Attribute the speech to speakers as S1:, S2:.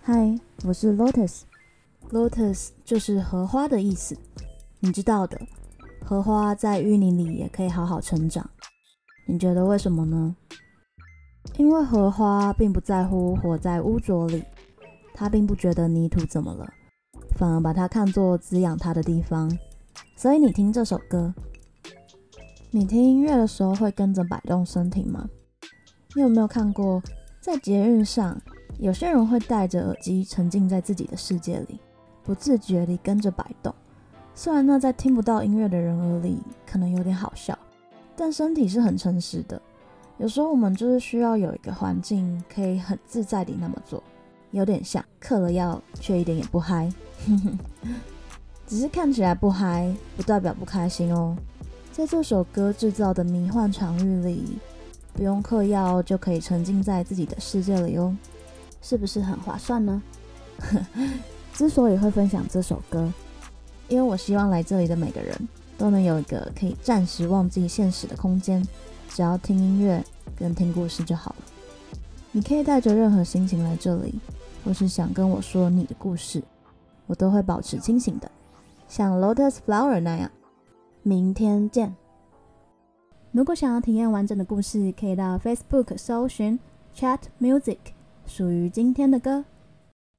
S1: 嗨，我是 Lotus。Lotus 就是荷花的意思，你知道的，荷花在淤泥里也可以好好成长。你觉得为什么呢？因为荷花并不在乎活在污浊里，它并不觉得泥土怎么了，反而把它看作滋养它的地方。所以你听这首歌，你听音乐的时候会跟着摆动身体吗？你有没有看过，在捷运上，有些人会戴着耳机沉浸在自己的世界里？不自觉地跟着摆动，虽然那在听不到音乐的人耳里可能有点好笑，但身体是很诚实的。有时候我们就是需要有一个环境，可以很自在地那么做，有点像嗑了药却一点也不嗨。只是看起来不嗨，不代表不开心哦。在这首歌制造的迷幻场域里，不用嗑药就可以沉浸在自己的世界里哦，是不是很划算呢？之所以会分享这首歌，因为我希望来这里的每个人都能有一个可以暂时忘记现实的空间，只要听音乐跟听故事就好了。你可以带着任何心情来这里，或是想跟我说你的故事，我都会保持清醒的，像 Lotus Flower 那样。明天见。如果想要体验完整的故事，可以到 Facebook 搜寻 Chat Music，属于今天的歌。